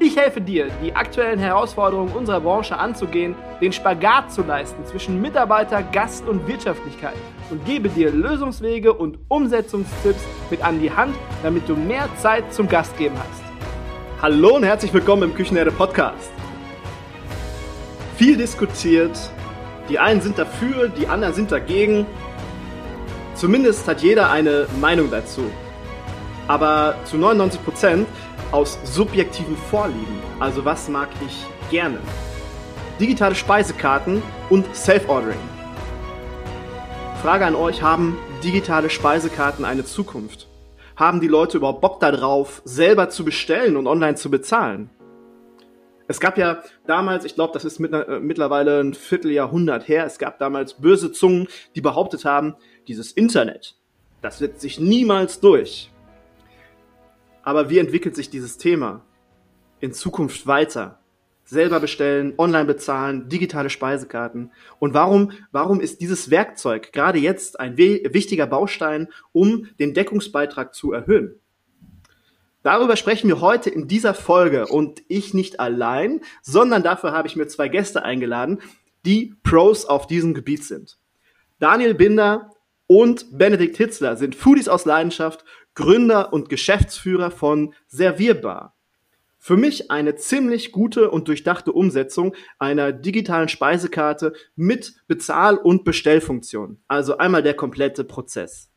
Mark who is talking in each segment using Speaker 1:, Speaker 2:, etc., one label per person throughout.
Speaker 1: Ich helfe dir, die aktuellen Herausforderungen unserer Branche anzugehen, den Spagat zu leisten zwischen Mitarbeiter, Gast und Wirtschaftlichkeit und gebe dir Lösungswege und Umsetzungstipps mit an die Hand, damit du mehr Zeit zum Gastgeben hast. Hallo und herzlich willkommen im Küchenherde Podcast. Viel diskutiert, die einen sind dafür, die anderen sind dagegen. Zumindest hat jeder eine Meinung dazu. Aber zu 99 Prozent aus subjektiven Vorlieben. Also was mag ich gerne? Digitale Speisekarten und Self-Ordering. Frage an euch, haben digitale Speisekarten eine Zukunft? Haben die Leute überhaupt Bock darauf, selber zu bestellen und online zu bezahlen? Es gab ja damals, ich glaube, das ist mit, äh, mittlerweile ein Vierteljahrhundert her, es gab damals böse Zungen, die behauptet haben, dieses Internet, das setzt sich niemals durch. Aber wie entwickelt sich dieses Thema in Zukunft weiter? Selber bestellen, online bezahlen, digitale Speisekarten. Und warum, warum ist dieses Werkzeug gerade jetzt ein wichtiger Baustein, um den Deckungsbeitrag zu erhöhen? Darüber sprechen wir heute in dieser Folge und ich nicht allein, sondern dafür habe ich mir zwei Gäste eingeladen, die Pros auf diesem Gebiet sind. Daniel Binder und Benedikt Hitzler sind Foodies aus Leidenschaft, Gründer und Geschäftsführer von Servierbar. Für mich eine ziemlich gute und durchdachte Umsetzung einer digitalen Speisekarte mit Bezahl- und Bestellfunktion. Also einmal der komplette Prozess.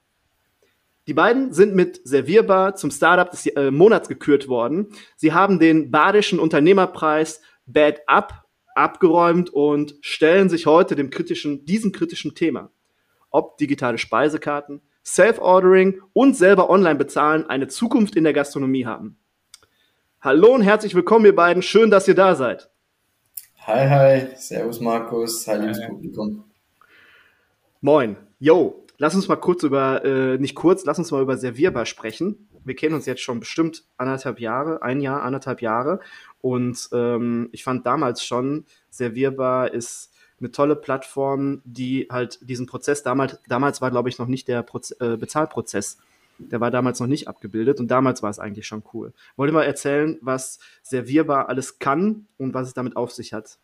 Speaker 1: Die beiden sind mit Servierbar zum Startup des äh, Monats gekürt worden. Sie haben den badischen Unternehmerpreis Bad Up abgeräumt und stellen sich heute dem kritischen, diesem kritischen Thema. Ob digitale Speisekarten, Self-Ordering und selber online bezahlen eine Zukunft in der Gastronomie haben. Hallo und herzlich willkommen, ihr beiden. Schön, dass ihr da seid.
Speaker 2: Hi, hi. Servus, Markus. Hi, liebes Publikum.
Speaker 1: Moin. Yo, lass uns mal kurz über, äh, nicht kurz, lass uns mal über Servierbar sprechen. Wir kennen uns jetzt schon bestimmt anderthalb Jahre, ein Jahr, anderthalb Jahre. Und ähm, ich fand damals schon, Servierbar ist eine tolle Plattform, die halt diesen Prozess damals, damals war, glaube ich, noch nicht der Proze äh, Bezahlprozess. Der war damals noch nicht abgebildet und damals war es eigentlich schon cool. Wollt ihr mal erzählen, was Servierbar alles kann und was es damit auf sich hat?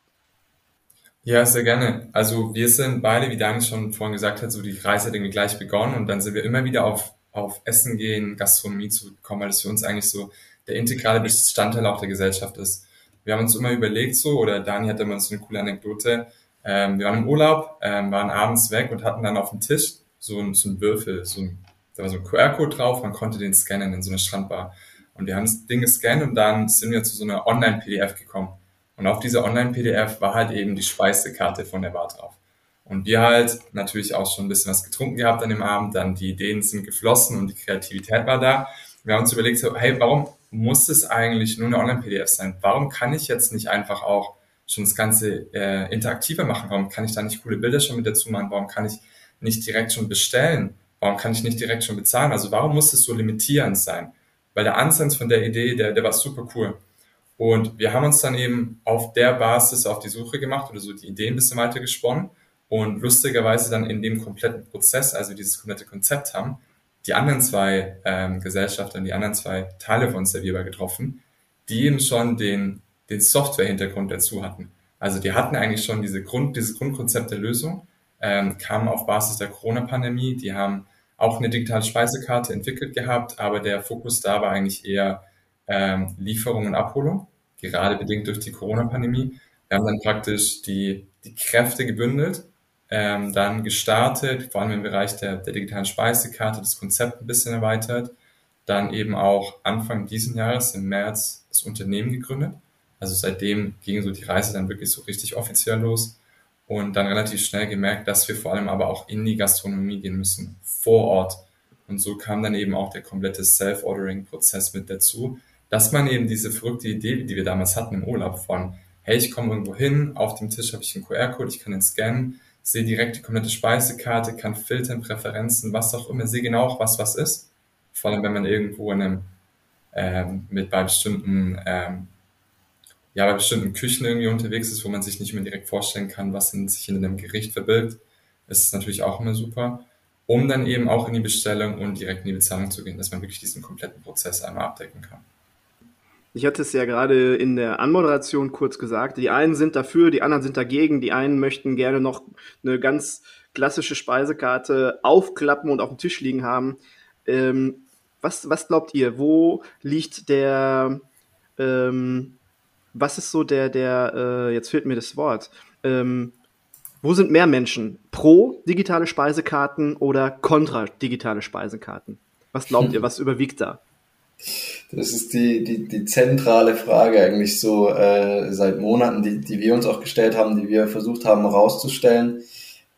Speaker 3: Ja, sehr gerne. Also wir sind beide, wie Daniel schon vorhin gesagt hat, so die Reise hat irgendwie gleich begonnen und dann sind wir immer wieder auf, auf Essen gehen, Gastronomie zu kommen, weil das für uns eigentlich so der integrale Bestandteil auch der Gesellschaft ist. Wir haben uns immer überlegt so, oder Dani hat immer so eine coole Anekdote, ähm, wir waren im Urlaub, ähm, waren abends weg und hatten dann auf dem Tisch so, ein, so einen Würfel, so ein, da war so ein QR-Code drauf, man konnte den scannen in so eine Strandbar. Und wir haben das Ding gescannt und dann sind wir zu so einer Online-PDF gekommen. Und auf dieser Online-PDF war halt eben die Speisekarte von der Bar drauf. Und wir halt natürlich auch schon ein bisschen was getrunken gehabt an dem Abend, dann die Ideen sind geflossen und die Kreativität war da. Wir haben uns überlegt, hey, warum muss es eigentlich nur eine Online-PDF sein? Warum kann ich jetzt nicht einfach auch schon das Ganze äh, interaktiver machen? Warum kann ich da nicht coole Bilder schon mit dazu machen? Warum kann ich nicht direkt schon bestellen? Warum kann ich nicht direkt schon bezahlen? Also warum muss es so limitierend sein? Weil der Ansatz von der Idee, der, der war super cool. Und wir haben uns dann eben auf der Basis auf die Suche gemacht oder so die Ideen ein bisschen weiter gesponnen und lustigerweise dann in dem kompletten Prozess, also dieses komplette Konzept haben, die anderen zwei ähm, Gesellschaften, die anderen zwei Teile von Servierbar getroffen, die eben schon den den Software-Hintergrund dazu hatten. Also die hatten eigentlich schon diese Grund, dieses Grundkonzept der Lösung, ähm, kamen auf Basis der Corona-Pandemie. Die haben auch eine digitale Speisekarte entwickelt gehabt, aber der Fokus da war eigentlich eher ähm, Lieferung und Abholung, gerade bedingt durch die Corona-Pandemie. Wir haben dann praktisch die, die Kräfte gebündelt, ähm, dann gestartet, vor allem im Bereich der, der digitalen Speisekarte, das Konzept ein bisschen erweitert, dann eben auch Anfang diesen Jahres im März das Unternehmen gegründet also seitdem ging so die Reise dann wirklich so richtig offiziell los und dann relativ schnell gemerkt, dass wir vor allem aber auch in die Gastronomie gehen müssen, vor Ort. Und so kam dann eben auch der komplette Self-Ordering-Prozess mit dazu, dass man eben diese verrückte Idee, die wir damals hatten im Urlaub von, hey, ich komme irgendwo hin, auf dem Tisch habe ich einen QR-Code, ich kann den scannen, sehe direkt die komplette Speisekarte, kann filtern, Präferenzen, was auch immer, sehe genau auch, was was ist. Vor allem, wenn man irgendwo in einem, ähm, mit bei bestimmten, ähm, ja, bei bestimmten Küchen irgendwie unterwegs ist, wo man sich nicht mehr direkt vorstellen kann, was in sich in einem Gericht verbirgt, ist natürlich auch immer super, um dann eben auch in die Bestellung und direkt in die Bezahlung zu gehen, dass man wirklich diesen kompletten Prozess einmal abdecken kann.
Speaker 1: Ich hatte es ja gerade in der Anmoderation kurz gesagt. Die einen sind dafür, die anderen sind dagegen. Die einen möchten gerne noch eine ganz klassische Speisekarte aufklappen und auf dem Tisch liegen haben. Ähm, was, was glaubt ihr? Wo liegt der, ähm, was ist so der, der, äh, jetzt fehlt mir das Wort. Ähm, wo sind mehr Menschen? Pro digitale Speisekarten oder kontra digitale Speisekarten? Was glaubt ihr, was überwiegt da?
Speaker 2: Das ist die, die, die zentrale Frage eigentlich so äh, seit Monaten, die, die wir uns auch gestellt haben, die wir versucht haben rauszustellen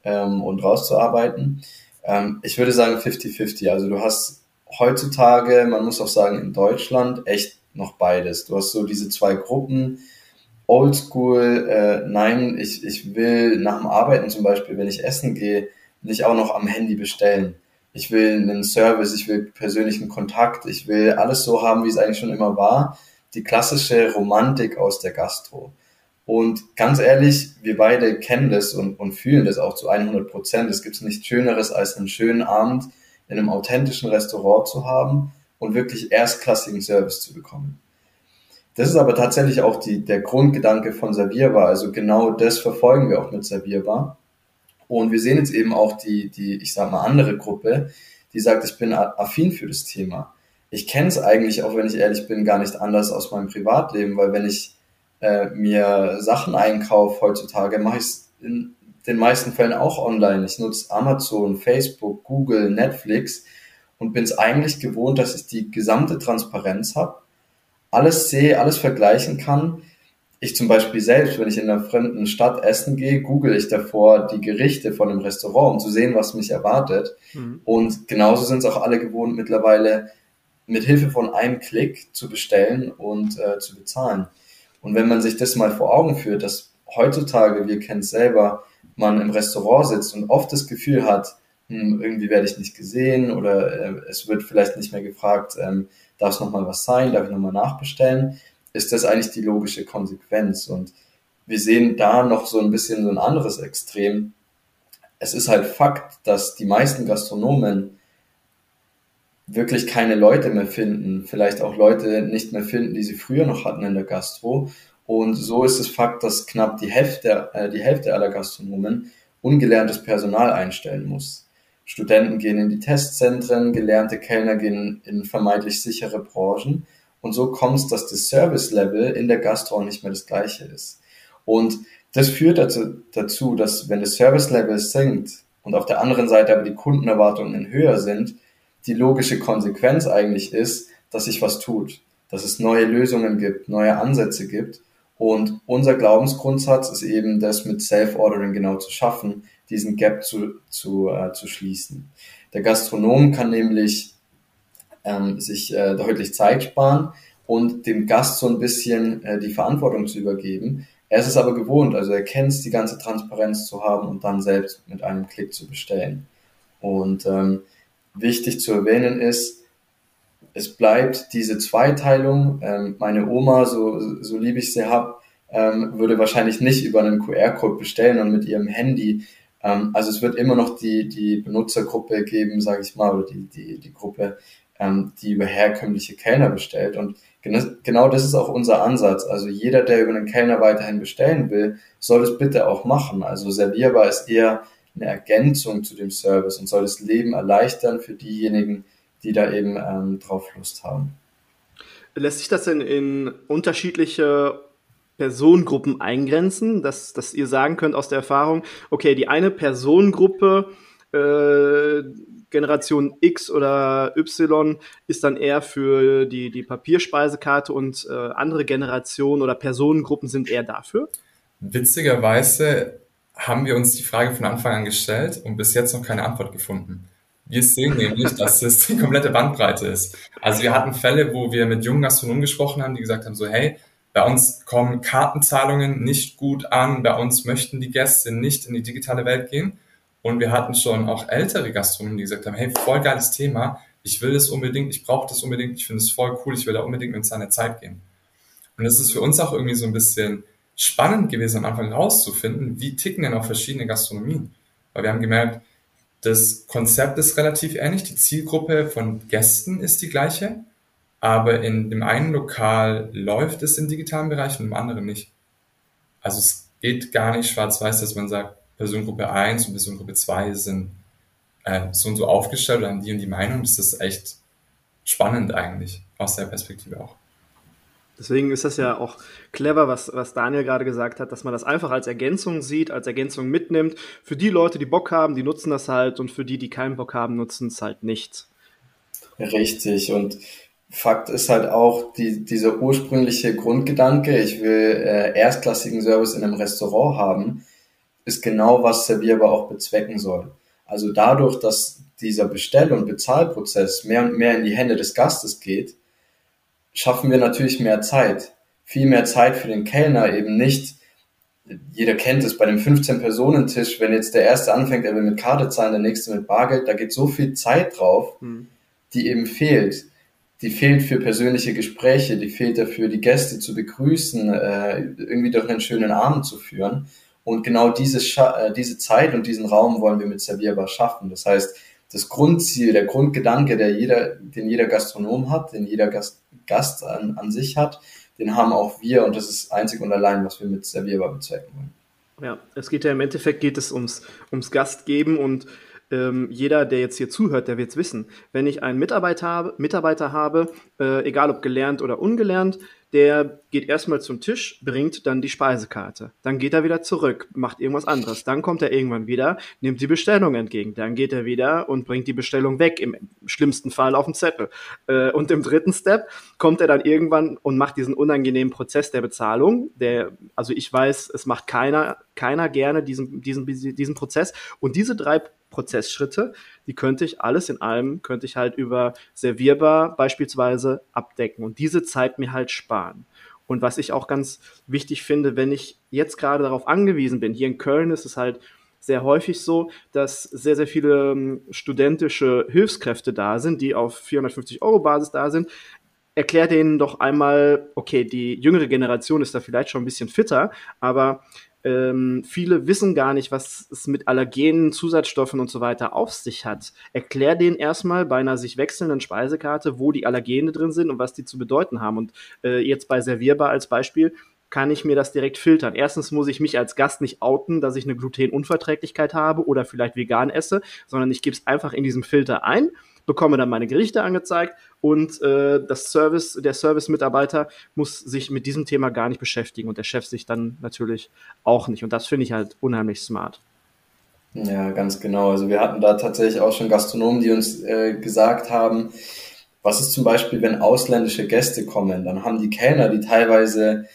Speaker 2: ähm, und rauszuarbeiten. Ähm, ich würde sagen 50-50. Also du hast heutzutage, man muss auch sagen in Deutschland, echt noch beides. Du hast so diese zwei Gruppen, Oldschool, äh, nein, ich, ich will nach dem Arbeiten zum Beispiel, wenn ich essen gehe, nicht auch noch am Handy bestellen ich will einen Service, ich will persönlichen Kontakt, ich will alles so haben, wie es eigentlich schon immer war. Die klassische Romantik aus der Gastro. Und ganz ehrlich, wir beide kennen das und, und fühlen das auch zu 100 Prozent. Es gibt nichts Schöneres, als einen schönen Abend in einem authentischen Restaurant zu haben und wirklich erstklassigen Service zu bekommen. Das ist aber tatsächlich auch die, der Grundgedanke von Servierbar. Also genau das verfolgen wir auch mit Servierbar. Und wir sehen jetzt eben auch die, die, ich sag mal, andere Gruppe, die sagt, ich bin affin für das Thema. Ich kenne es eigentlich, auch wenn ich ehrlich bin, gar nicht anders aus meinem Privatleben, weil wenn ich äh, mir Sachen einkaufe heutzutage, mache ich es in den meisten Fällen auch online. Ich nutze Amazon, Facebook, Google, Netflix und bin es eigentlich gewohnt, dass ich die gesamte Transparenz habe, alles sehe, alles vergleichen kann ich zum Beispiel selbst, wenn ich in einer fremden Stadt essen gehe, google ich davor die Gerichte von dem Restaurant, um zu sehen, was mich erwartet. Mhm. Und genauso sind es auch alle gewohnt, mittlerweile mit Hilfe von einem Klick zu bestellen und äh, zu bezahlen. Und wenn man sich das mal vor Augen führt, dass heutzutage, wir kennen es selber, man im Restaurant sitzt und oft das Gefühl hat, hm, irgendwie werde ich nicht gesehen oder äh, es wird vielleicht nicht mehr gefragt, ähm, darf es nochmal was sein, darf ich nochmal nachbestellen, ist das eigentlich die logische Konsequenz. Und wir sehen da noch so ein bisschen so ein anderes Extrem. Es ist halt Fakt, dass die meisten Gastronomen wirklich keine Leute mehr finden, vielleicht auch Leute nicht mehr finden, die sie früher noch hatten in der Gastro. Und so ist es Fakt, dass knapp die Hälfte, äh, die Hälfte aller Gastronomen ungelerntes Personal einstellen muss. Studenten gehen in die Testzentren, gelernte Kellner gehen in vermeintlich sichere Branchen und so kommt es, dass das Service-Level in der Gastro nicht mehr das gleiche ist. Und das führt dazu, dazu dass wenn das Service-Level sinkt und auf der anderen Seite aber die Kundenerwartungen höher sind, die logische Konsequenz eigentlich ist, dass sich was tut, dass es neue Lösungen gibt, neue Ansätze gibt. Und unser Glaubensgrundsatz ist eben, das mit Self-Ordering genau zu schaffen, diesen Gap zu, zu, äh, zu schließen. Der Gastronom kann nämlich ähm, sich äh, deutlich Zeit sparen und dem Gast so ein bisschen äh, die Verantwortung zu übergeben. Er ist es aber gewohnt, also er kennt es, die ganze Transparenz zu haben und dann selbst mit einem Klick zu bestellen. Und ähm, wichtig zu erwähnen ist, es bleibt diese Zweiteilung. Ähm, meine Oma, so, so lieb ich sie hab, ähm, würde wahrscheinlich nicht über einen QR-Code bestellen und mit ihrem Handy. Ähm, also es wird immer noch die, die Benutzergruppe geben, sage ich mal, oder die, die, die Gruppe, ähm, die über herkömmliche Kellner bestellt. Und genau das ist auch unser Ansatz. Also jeder, der über einen Kellner weiterhin bestellen will, soll es bitte auch machen. Also servierbar ist eher eine Ergänzung zu dem Service und soll das Leben erleichtern für diejenigen, die da eben ähm, drauf Lust haben.
Speaker 1: Lässt sich das denn in unterschiedliche Personengruppen eingrenzen, dass, dass ihr sagen könnt aus der Erfahrung, okay, die eine Personengruppe äh, Generation X oder Y ist dann eher für die, die Papierspeisekarte und äh, andere Generationen oder Personengruppen sind eher dafür?
Speaker 3: Witzigerweise haben wir uns die Frage von Anfang an gestellt und bis jetzt noch keine Antwort gefunden. Wir sehen nämlich, dass es die komplette Bandbreite ist. Also wir hatten Fälle, wo wir mit jungen Gastronomen gesprochen haben, die gesagt haben so, hey, Bei uns kommen Kartenzahlungen nicht gut an. Bei uns möchten die Gäste nicht in die digitale Welt gehen. Und wir hatten schon auch ältere Gastronomen, die gesagt haben, hey, voll geiles Thema. Ich will das unbedingt, ich brauche das unbedingt, ich finde es voll cool, ich will da unbedingt mit seiner Zeit gehen. Und es ist für uns auch irgendwie so ein bisschen spannend gewesen, am Anfang rauszufinden, wie ticken denn auch verschiedene Gastronomien. Weil wir haben gemerkt, das Konzept ist relativ ähnlich, die Zielgruppe von Gästen ist die gleiche, aber in dem einen Lokal läuft es im digitalen Bereich und im anderen nicht. Also es geht gar nicht schwarz-weiß, dass man sagt, Personengruppe 1 und Personengruppe 2 sind äh, so und so aufgestellt oder haben die und die Meinung. Das ist echt spannend eigentlich, aus der Perspektive auch.
Speaker 1: Deswegen ist das ja auch clever, was, was Daniel gerade gesagt hat, dass man das einfach als Ergänzung sieht, als Ergänzung mitnimmt. Für die Leute, die Bock haben, die nutzen das halt und für die, die keinen Bock haben, nutzen es halt nicht.
Speaker 2: Richtig. Und Fakt ist halt auch die, dieser ursprüngliche Grundgedanke, ich will äh, erstklassigen Service in einem Restaurant haben, ist genau, was Servierbar auch bezwecken soll. Also dadurch, dass dieser Bestell- und Bezahlprozess mehr und mehr in die Hände des Gastes geht, schaffen wir natürlich mehr Zeit. Viel mehr Zeit für den Kellner eben nicht. Jeder kennt es bei dem 15-Personen-Tisch, wenn jetzt der erste anfängt, er will mit Karte zahlen, der nächste mit Bargeld, da geht so viel Zeit drauf, mhm. die eben fehlt. Die fehlt für persönliche Gespräche, die fehlt dafür, die Gäste zu begrüßen, äh, irgendwie durch einen schönen Abend zu führen. Und genau dieses, äh, diese Zeit und diesen Raum wollen wir mit Servierbar schaffen. Das heißt, das Grundziel, der Grundgedanke, der jeder, den jeder Gastronom hat, den jeder Gast, Gast an, an sich hat, den haben auch wir und das ist einzig und allein, was wir mit Servierbar bezwecken wollen.
Speaker 1: Ja, es geht ja im Endeffekt geht es ums, ums Gastgeben und ähm, jeder, der jetzt hier zuhört, der wird es wissen. Wenn ich einen Mitarbeiter habe, Mitarbeiter habe äh, egal ob gelernt oder ungelernt, der geht erstmal zum Tisch, bringt dann die Speisekarte. Dann geht er wieder zurück, macht irgendwas anderes. Dann kommt er irgendwann wieder, nimmt die Bestellung entgegen. Dann geht er wieder und bringt die Bestellung weg, im schlimmsten Fall auf den Zettel. Äh, und im dritten Step kommt er dann irgendwann und macht diesen unangenehmen Prozess der Bezahlung. Der, also ich weiß, es macht keiner, keiner gerne diesen, diesen, diesen Prozess. Und diese drei Prozessschritte, die könnte ich alles in allem, könnte ich halt über servierbar beispielsweise abdecken und diese Zeit mir halt sparen. Und was ich auch ganz wichtig finde, wenn ich jetzt gerade darauf angewiesen bin, hier in Köln ist es halt sehr häufig so, dass sehr, sehr viele ähm, studentische Hilfskräfte da sind, die auf 450 Euro Basis da sind. Erklär denen doch einmal, okay, die jüngere Generation ist da vielleicht schon ein bisschen fitter, aber ähm, viele wissen gar nicht, was es mit Allergenen, Zusatzstoffen und so weiter auf sich hat. Erklär denen erstmal bei einer sich wechselnden Speisekarte, wo die Allergene drin sind und was die zu bedeuten haben. Und äh, jetzt bei Servierbar als Beispiel kann ich mir das direkt filtern. Erstens muss ich mich als Gast nicht outen, dass ich eine Glutenunverträglichkeit habe oder vielleicht vegan esse, sondern ich gebe es einfach in diesem Filter ein bekomme dann meine Gerichte angezeigt und äh, das Service, der Service-Mitarbeiter muss sich mit diesem Thema gar nicht beschäftigen und der Chef sich dann natürlich auch nicht. Und das finde ich halt unheimlich smart.
Speaker 2: Ja, ganz genau. Also wir hatten da tatsächlich auch schon Gastronomen, die uns äh, gesagt haben, was ist zum Beispiel, wenn ausländische Gäste kommen, dann haben die Kellner, die teilweise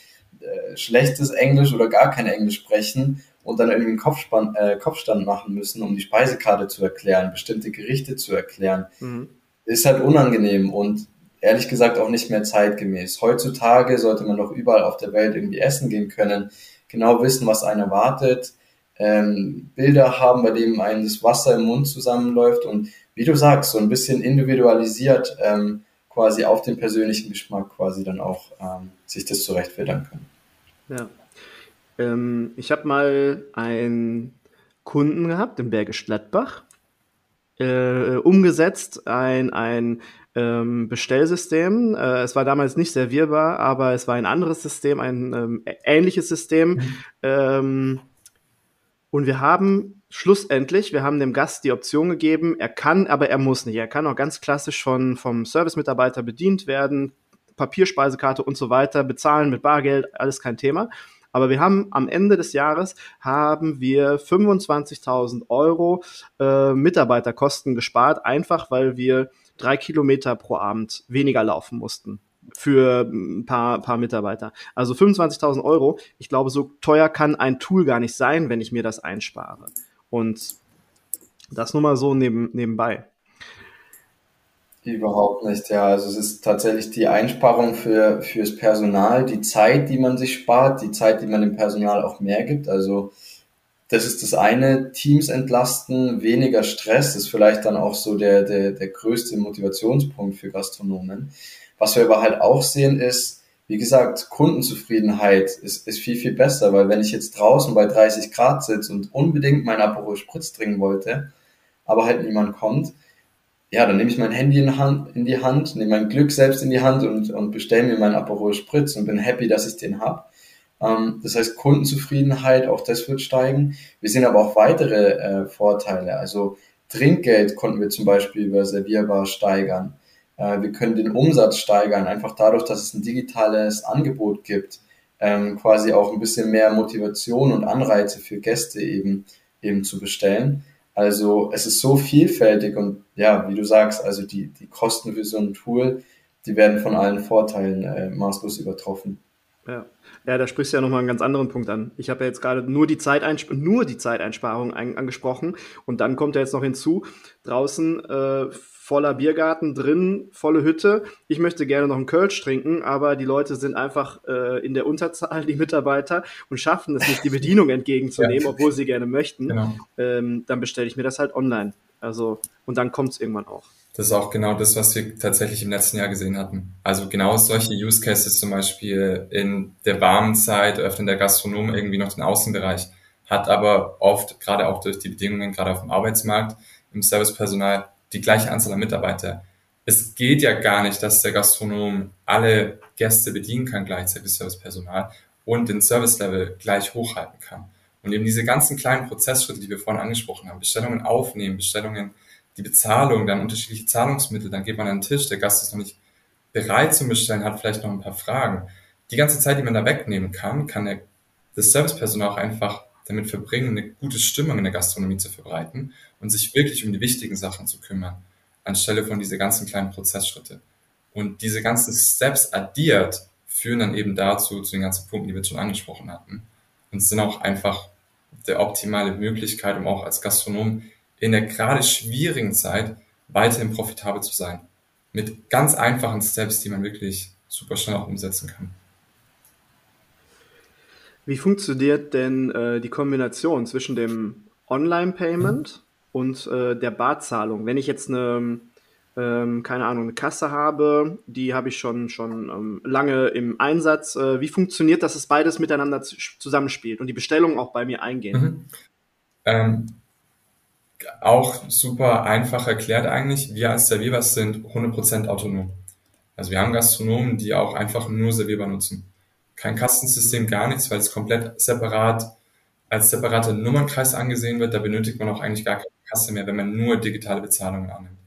Speaker 2: äh, schlechtes Englisch oder gar kein Englisch sprechen, und dann irgendwie einen Kopfspann, äh, Kopfstand machen müssen, um die Speisekarte zu erklären, bestimmte Gerichte zu erklären, mhm. ist halt unangenehm und ehrlich gesagt auch nicht mehr zeitgemäß. Heutzutage sollte man doch überall auf der Welt irgendwie essen gehen können, genau wissen, was einen erwartet, ähm, Bilder haben, bei denen einem das Wasser im Mund zusammenläuft und wie du sagst, so ein bisschen individualisiert ähm, quasi auf den persönlichen Geschmack quasi dann auch ähm, sich das zurechtfiltern können.
Speaker 1: Ja, ähm, ich habe mal einen Kunden gehabt in Bergisch Gladbach, äh, umgesetzt ein, ein ähm, Bestellsystem. Äh, es war damals nicht servierbar, aber es war ein anderes System, ein ähm, ähnliches System. Mhm. Ähm, und wir haben schlussendlich, wir haben dem Gast die Option gegeben, er kann, aber er muss nicht. Er kann auch ganz klassisch von, vom Servicemitarbeiter bedient werden, Papierspeisekarte und so weiter, bezahlen mit Bargeld, alles kein Thema. Aber wir haben am Ende des Jahres haben wir 25.000 Euro äh, Mitarbeiterkosten gespart, einfach weil wir drei Kilometer pro Abend weniger laufen mussten für ein paar, paar Mitarbeiter. Also 25.000 Euro. Ich glaube, so teuer kann ein Tool gar nicht sein, wenn ich mir das einspare. Und das nur mal so neben, nebenbei.
Speaker 2: Überhaupt nicht, ja. Also es ist tatsächlich die Einsparung für fürs Personal, die Zeit, die man sich spart, die Zeit, die man dem Personal auch mehr gibt. Also das ist das eine, Teams entlasten, weniger Stress, ist vielleicht dann auch so der, der, der größte Motivationspunkt für Gastronomen. Was wir aber halt auch sehen ist, wie gesagt, Kundenzufriedenheit ist, ist viel, viel besser, weil wenn ich jetzt draußen bei 30 Grad sitze und unbedingt mein Aperol Spritz trinken wollte, aber halt niemand kommt, ja, dann nehme ich mein Handy in, Hand, in die Hand, nehme mein Glück selbst in die Hand und, und bestelle mir meinen Aperol Spritz und bin happy, dass ich den hab. Ähm, das heißt, Kundenzufriedenheit, auch das wird steigen. Wir sehen aber auch weitere äh, Vorteile. Also Trinkgeld konnten wir zum Beispiel über Servierbar steigern. Äh, wir können den Umsatz steigern, einfach dadurch, dass es ein digitales Angebot gibt. Ähm, quasi auch ein bisschen mehr Motivation und Anreize für Gäste eben, eben zu bestellen. Also es ist so vielfältig und ja, wie du sagst, also die, die Kosten für so ein Tool, die werden von allen Vorteilen äh, maßlos übertroffen.
Speaker 1: Ja. ja, da sprichst du ja nochmal einen ganz anderen Punkt an. Ich habe ja jetzt gerade nur die, Zeiteinsp nur die Zeiteinsparung ein angesprochen und dann kommt ja jetzt noch hinzu, draußen äh, voller Biergarten, drin volle Hütte. Ich möchte gerne noch einen Kölsch trinken, aber die Leute sind einfach äh, in der Unterzahl, die Mitarbeiter, und schaffen es nicht, die Bedienung entgegenzunehmen, ja. obwohl sie gerne möchten. Genau. Ähm, dann bestelle ich mir das halt online. Also, und dann kommt es irgendwann auch.
Speaker 3: Das ist auch genau das, was wir tatsächlich im letzten Jahr gesehen hatten. Also genau solche Use Cases zum Beispiel in der warmen Zeit öffnet der Gastronom irgendwie noch den Außenbereich, hat aber oft, gerade auch durch die Bedingungen, gerade auf dem Arbeitsmarkt, im Servicepersonal die gleiche Anzahl an Mitarbeiter. Es geht ja gar nicht, dass der Gastronom alle Gäste bedienen kann, gleichzeitig Servicepersonal und den Service-Level gleich hochhalten kann. Und eben diese ganzen kleinen Prozessschritte, die wir vorhin angesprochen haben, Bestellungen aufnehmen, Bestellungen, die Bezahlung, dann unterschiedliche Zahlungsmittel, dann geht man an den Tisch, der Gast ist noch nicht bereit zum Bestellen, hat vielleicht noch ein paar Fragen. Die ganze Zeit, die man da wegnehmen kann, kann der, das Servicepersonal auch einfach damit verbringen, eine gute Stimmung in der Gastronomie zu verbreiten und sich wirklich um die wichtigen Sachen zu kümmern, anstelle von diese ganzen kleinen Prozessschritte. Und diese ganzen Steps addiert führen dann eben dazu, zu den ganzen Punkten, die wir schon angesprochen hatten. Und sind auch einfach der optimale Möglichkeit, um auch als Gastronom in der gerade schwierigen Zeit weiterhin profitabel zu sein. Mit ganz einfachen Steps, die man wirklich super schnell auch umsetzen kann.
Speaker 1: Wie funktioniert denn äh, die Kombination zwischen dem Online-Payment und äh, der Barzahlung? Wenn ich jetzt eine, ähm, keine Ahnung, eine Kasse habe, die habe ich schon, schon ähm, lange im Einsatz. Äh, wie funktioniert das, dass beides miteinander zusammenspielt und die Bestellungen auch bei mir eingehen? Mhm.
Speaker 3: Ähm, auch super einfach erklärt eigentlich. Wir als Servierbar sind 100% autonom. Also wir haben Gastronomen, die auch einfach nur Servierbar nutzen kein Kastensystem, gar nichts, weil es komplett separat als separater Nummernkreis angesehen wird. Da benötigt man auch eigentlich gar keine Kasse mehr, wenn man nur digitale Bezahlungen annimmt.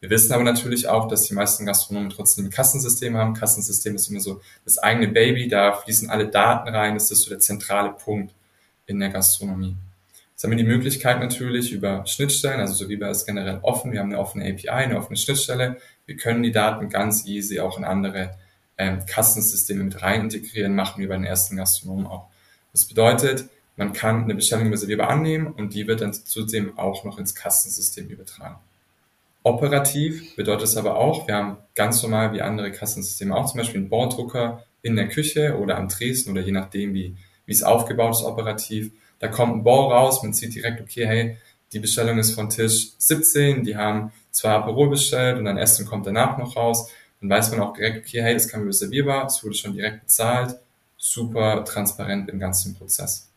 Speaker 3: Wir wissen aber natürlich auch, dass die meisten Gastronomen trotzdem ein Kassensystem haben. Kassensystem ist immer so das eigene Baby, da fließen alle Daten rein, das ist so der zentrale Punkt in der Gastronomie. Jetzt haben wir die Möglichkeit natürlich über Schnittstellen, also so wie bei es generell offen, wir haben eine offene API, eine offene Schnittstelle, wir können die Daten ganz easy auch in andere ähm, Kassensysteme mit rein integrieren, machen wir bei den ersten Gastronomen auch. Das bedeutet, man kann eine Bestellung über Servierbar annehmen und die wird dann zudem auch noch ins Kassensystem übertragen. Operativ bedeutet es aber auch, wir haben ganz normal wie andere Kassensysteme auch zum Beispiel einen Borddrucker in der Küche oder am Tresen oder je nachdem, wie, wie es aufgebaut ist operativ. Da kommt ein Ball raus, man sieht direkt, okay, hey, die Bestellung ist von Tisch 17, die haben zwei Aperol bestellt und dann Essen kommt danach noch raus dann weiß man auch direkt, okay, hey, das kann reservierbar, es wurde schon direkt bezahlt, super transparent im ganzen Prozess.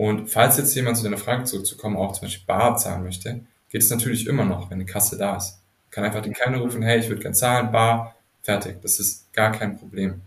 Speaker 3: Und falls jetzt jemand zu deiner Frage zurückzukommen, auch zum Beispiel bar zahlen möchte, geht es natürlich immer noch, wenn eine Kasse da ist. Kann einfach den Kellner rufen, hey, ich würde gern zahlen, bar, fertig. Das ist gar kein Problem.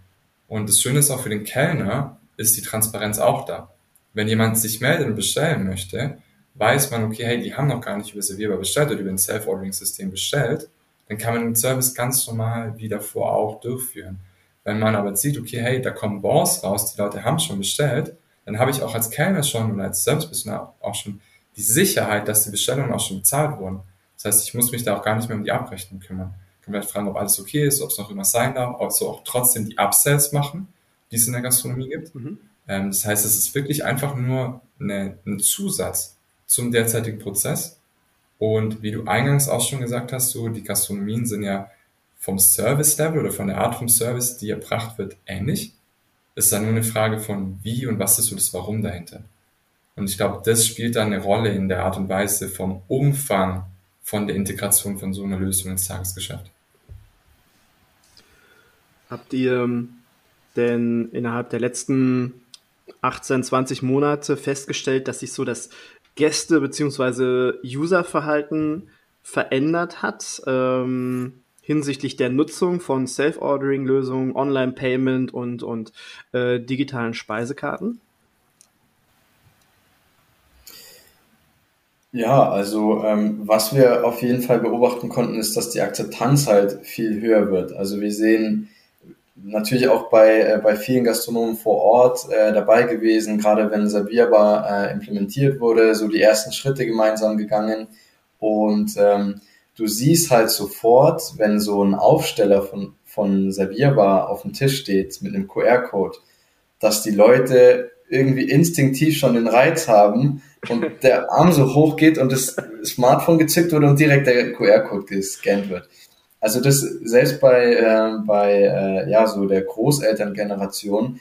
Speaker 3: Und das Schöne ist auch für den Kellner, ist die Transparenz auch da. Wenn jemand sich meldet und bestellen möchte, weiß man, okay, hey, die haben noch gar nicht reservierbar bestellt oder über ein Self-Ordering-System bestellt dann kann man den Service ganz normal wie davor auch durchführen. Wenn man aber sieht, okay, hey, da kommen Bons raus, die Leute haben schon bestellt, dann habe ich auch als Kellner schon oder als Servicepersonal auch schon die Sicherheit, dass die Bestellungen auch schon bezahlt wurden. Das heißt, ich muss mich da auch gar nicht mehr um die Abrechnung kümmern. Ich kann vielleicht fragen, ob alles okay ist, ob es noch immer sein darf, ob so auch trotzdem die Upsells machen, die es in der Gastronomie gibt. Mhm. Ähm, das heißt, es ist wirklich einfach nur eine, ein Zusatz zum derzeitigen Prozess Und wie du eingangs auch schon gesagt hast, so die Gastronomien sind ja vom Service-Level oder von der Art vom Service, die erbracht wird, ähnlich. Ist dann nur eine Frage von wie und was ist so das Warum dahinter. Und ich glaube, das spielt dann eine Rolle in der Art und Weise vom Umfang von der Integration von so einer Lösung ins Tagesgeschäft.
Speaker 1: Habt ihr ähm, denn innerhalb der letzten 18, 20 Monate festgestellt, dass sich so das Gäste- bzw. Userverhalten verändert hat ähm, hinsichtlich der Nutzung von Self-Ordering-Lösungen, Online-Payment und, und äh, digitalen Speisekarten?
Speaker 2: Ja, also ähm, was wir auf jeden Fall beobachten konnten, ist, dass die Akzeptanz halt viel höher wird. Also wir sehen natürlich auch bei, äh, bei vielen Gastronomen vor Ort äh, dabei gewesen, gerade wenn Servierbar äh, implementiert wurde, so die ersten Schritte gemeinsam gegangen. Und ähm, du siehst halt sofort, wenn so ein Aufsteller von, von Servierbar auf dem Tisch steht mit einem QR-Code, dass die Leute irgendwie instinktiv schon den Reiz haben und der Arm so hoch geht und das Smartphone gezückt wird und direkt der QR-Code gescannt wird. Also das selbst bei, äh, bei äh, ja, so der Großelterngeneration,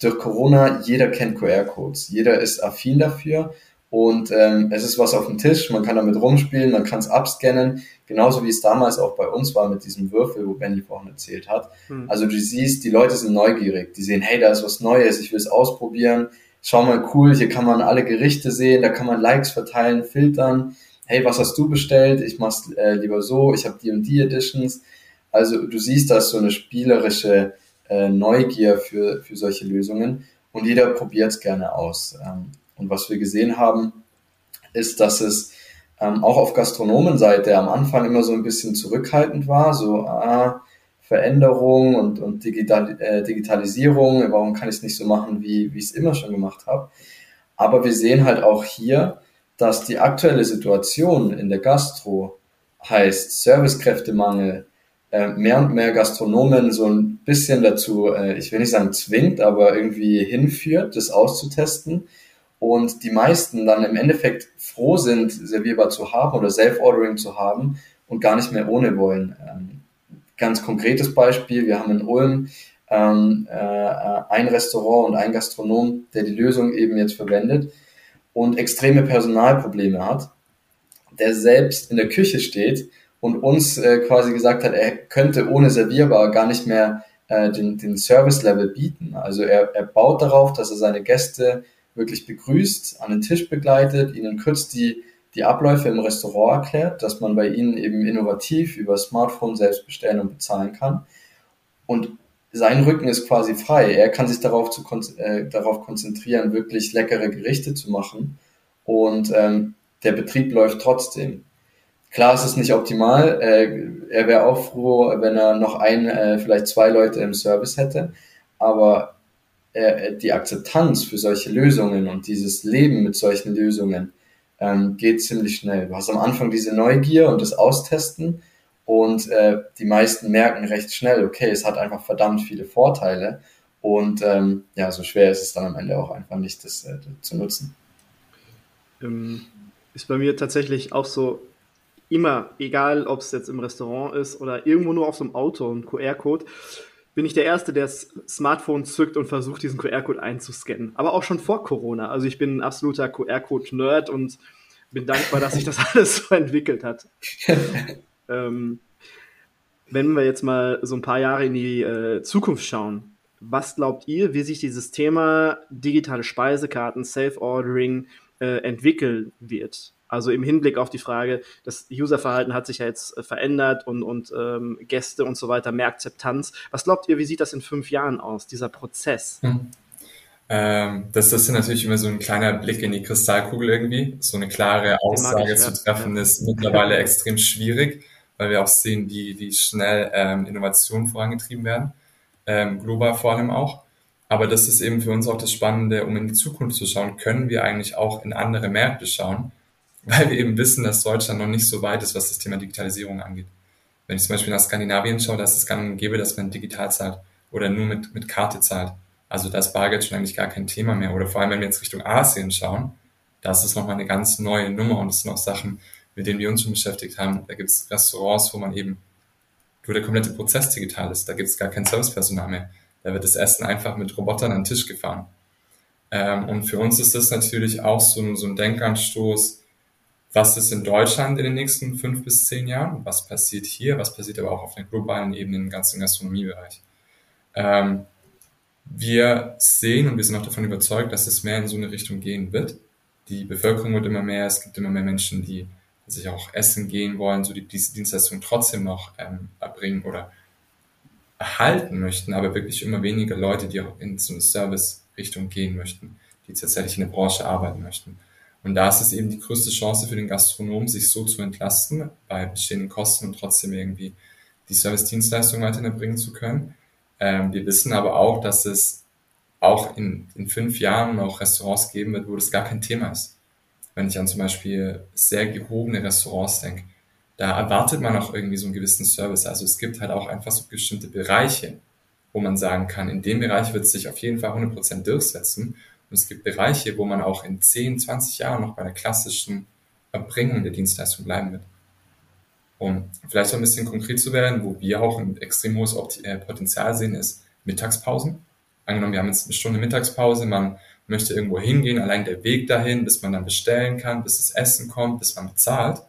Speaker 2: durch Corona, jeder kennt QR-Codes, jeder ist affin dafür und ähm, es ist was auf dem Tisch, man kann damit rumspielen, man kann es abscannen, genauso wie es damals auch bei uns war mit diesem Würfel, wo Benny vorhin erzählt hat. Hm. Also du siehst, die Leute sind neugierig, die sehen, hey, da ist was Neues, ich will es ausprobieren, schau mal cool, hier kann man alle Gerichte sehen, da kann man Likes verteilen, filtern, hey, was hast du bestellt? Ich mach's äh, lieber so, ich habe die und die Editions. Also du siehst, da ist so eine spielerische äh, Neugier für, für solche Lösungen und jeder probiert es gerne aus. Ähm, und was wir gesehen haben, ist, dass es ähm, auch auf Gastronomenseite am Anfang immer so ein bisschen zurückhaltend war, so ah, Veränderung und, und Digital, äh, Digitalisierung, warum kann ich es nicht so machen, wie, wie ich es immer schon gemacht habe. Aber wir sehen halt auch hier, dass die aktuelle Situation in der Gastro heißt Servicekräftemangel, äh, mehr und mehr Gastronomen so ein bisschen dazu, äh, ich will nicht sagen zwingt, aber irgendwie hinführt, das auszutesten und die meisten dann im Endeffekt froh sind, servierbar zu haben oder Self-Ordering zu haben und gar nicht mehr ohne wollen. Ähm, ganz konkretes Beispiel, wir haben in Ulm ähm, äh, ein Restaurant und ein Gastronom, der die Lösung eben jetzt verwendet und extreme Personalprobleme hat, der selbst in der Küche steht und uns äh, quasi gesagt hat, er könnte ohne Servierbar gar nicht mehr äh, den, den Service-Level bieten. Also er, er baut darauf, dass er seine Gäste wirklich begrüßt, an den Tisch begleitet, ihnen kurz die, die Abläufe im Restaurant erklärt, dass man bei ihnen eben innovativ über Smartphone selbst bestellen und bezahlen kann. Und sein Rücken ist quasi frei. Er kann sich darauf, zu, äh, darauf konzentrieren, wirklich leckere Gerichte zu machen. Und ähm, der Betrieb läuft trotzdem. Klar, es ist nicht optimal. Äh, er wäre auch froh, wenn er noch ein, äh, vielleicht zwei Leute im Service hätte. Aber äh, die Akzeptanz für solche Lösungen und dieses Leben mit solchen Lösungen ähm, geht ziemlich schnell. Du hast am Anfang diese Neugier und das Austesten und äh, die meisten merken recht schnell, okay, es hat einfach verdammt viele Vorteile und ähm, ja, so schwer ist es dann am Ende auch einfach nicht, das äh, zu nutzen.
Speaker 1: Ähm, ist bei mir tatsächlich auch so, immer, egal ob es jetzt im Restaurant ist oder irgendwo nur auf so einem Auto, ein QR-Code, bin ich der Erste, der das Smartphone zückt und versucht, diesen QR-Code einzuscannen. Aber auch schon vor Corona. Also ich bin ein absoluter QR-Code-Nerd und bin dankbar, dass sich das alles so entwickelt hat. ähm, wenn wir jetzt mal so ein paar Jahre in die äh, Zukunft schauen, was glaubt ihr, wie sich dieses Thema digitale Speisekarten, Self-Ordering äh, entwickeln wird? Also im Hinblick auf die Frage, das Userverhalten hat sich ja jetzt äh, verändert und, und ähm, Gäste und so weiter, mehr Akzeptanz. Was glaubt ihr, wie sieht das in fünf Jahren aus, dieser Prozess? Hm.
Speaker 3: Ähm, das, das ist natürlich immer so ein kleiner Blick in die Kristallkugel irgendwie. So eine klare Aussage ich, zu treffen ja. ist mittlerweile extrem schwierig, weil wir auch sehen, wie, wie schnell ähm, Innovationen vorangetrieben werden, ähm, global vor allem auch. Aber das ist eben für uns auch das Spannende, um in die Zukunft zu schauen, können wir eigentlich auch in andere Märkte schauen weil wir eben wissen, dass Deutschland noch nicht so weit ist, was das Thema Digitalisierung angeht. Wenn ich zum Beispiel nach Skandinavien schaue, da ist es gang und gäbe, dass man digital zahlt oder nur mit, mit Karte zahlt. Also da ist Bargeld schon eigentlich gar kein Thema mehr. Oder vor allem, wenn wir jetzt Richtung Asien schauen, da ist es nochmal eine ganz neue Nummer und es sind auch Sachen mit denen wir uns schon beschäftigt haben. Da gibt es Restaurants, wo man eben, wo der komplette Prozess digital ist. Da gibt es gar kein Servicepersonal mehr. Da wird das Essen einfach mit Robotern an den Tisch gefahren. Ähm, und für uns ist das natürlich auch so ein, so ein Denkanstoß, was ist in Deutschland in den nächsten fünf bis zehn Jahren, was passiert hier, was passiert aber auch auf der globalen Ebene im ganzen Gastronomiebereich. Ähm, wir sehen und wir sind auch davon überzeugt, dass es mehr in so eine Richtung gehen wird. Die Bevölkerung wird immer mehr, es gibt immer mehr Menschen, die sich auch essen gehen wollen, so die diese Dienstleistung trotzdem noch ähm, erbringen oder erhalten möchten, aber wirklich immer weniger Leute, die auch in so eine Service-Richtung gehen möchten, die tatsächlich in der Branche arbeiten möchten. Und da ist es eben die größte Chance für den Gastronom, sich so zu entlasten bei bestehenden Kosten und trotzdem irgendwie die Service-Dienstleistung weiterhin erbringen zu können. Ähm, wir wissen aber auch, dass es auch in, in fünf Jahren noch Restaurants geben wird, wo das gar kein Thema ist. Wenn ich an zum Beispiel sehr gehobene Restaurants denke, da erwartet man auch irgendwie so einen gewissen Service. Also es gibt halt auch einfach so bestimmte Bereiche, wo man sagen kann, in dem Bereich wird es sich auf jeden Fall 100% durchsetzen. Und es gibt Bereiche, wo man auch in 10, 20 Jahren noch bei der klassischen Erbringung der Dienstleistung bleiben wird. Um vielleicht ein bisschen konkret zu werden, wo wir auch ein extrem hohes äh, Potenzial sehen, ist Mittagspausen. Angenommen, wir haben jetzt eine Stunde Mittagspause, man möchte irgendwo hingehen, allein der Weg dahin, bis man dann bestellen kann, bis das Essen kommt, bis man bezahlt.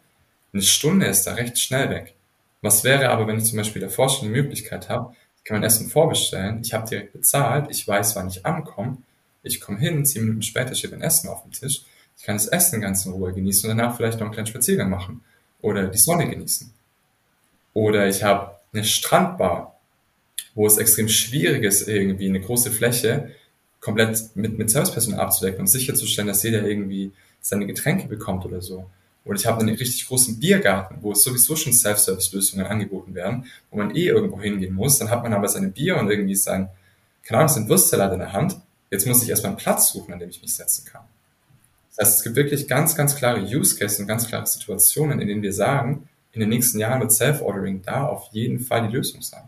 Speaker 3: Eine Stunde ist da recht schnell weg. Was wäre aber, wenn ich zum Beispiel davor schon die Möglichkeit habe, ich kann mein Essen vorbestellen, ich habe direkt bezahlt, ich weiß, wann ich ankomme, ich komme hin, zehn Minuten später steht mein Essen auf dem Tisch, ich kann das Essen ganz in Ruhe genießen und danach vielleicht noch einen kleinen Spaziergang machen oder die Sonne genießen. Oder ich habe eine Strandbar, wo es extrem schwierig ist, irgendwie eine große Fläche komplett mit, mit Servicepersonal abzudecken und sicherzustellen, dass jeder irgendwie seine Getränke bekommt oder so. Oder ich habe einen richtig großen Biergarten, wo es sowieso schon Self-Service-Lösungen angeboten werden, wo man eh irgendwo hingehen muss. Dann hat man aber seine Bier und irgendwie sein, keine Ahnung, sein Würstsalat in der Hand. Jetzt muss ich erstmal einen Platz suchen, an dem ich mich setzen kann. Das heißt, es gibt wirklich ganz, ganz klare Use Cases und ganz klare Situationen, in denen wir sagen, in den nächsten Jahren wird Self-Ordering da auf jeden Fall die Lösung sein.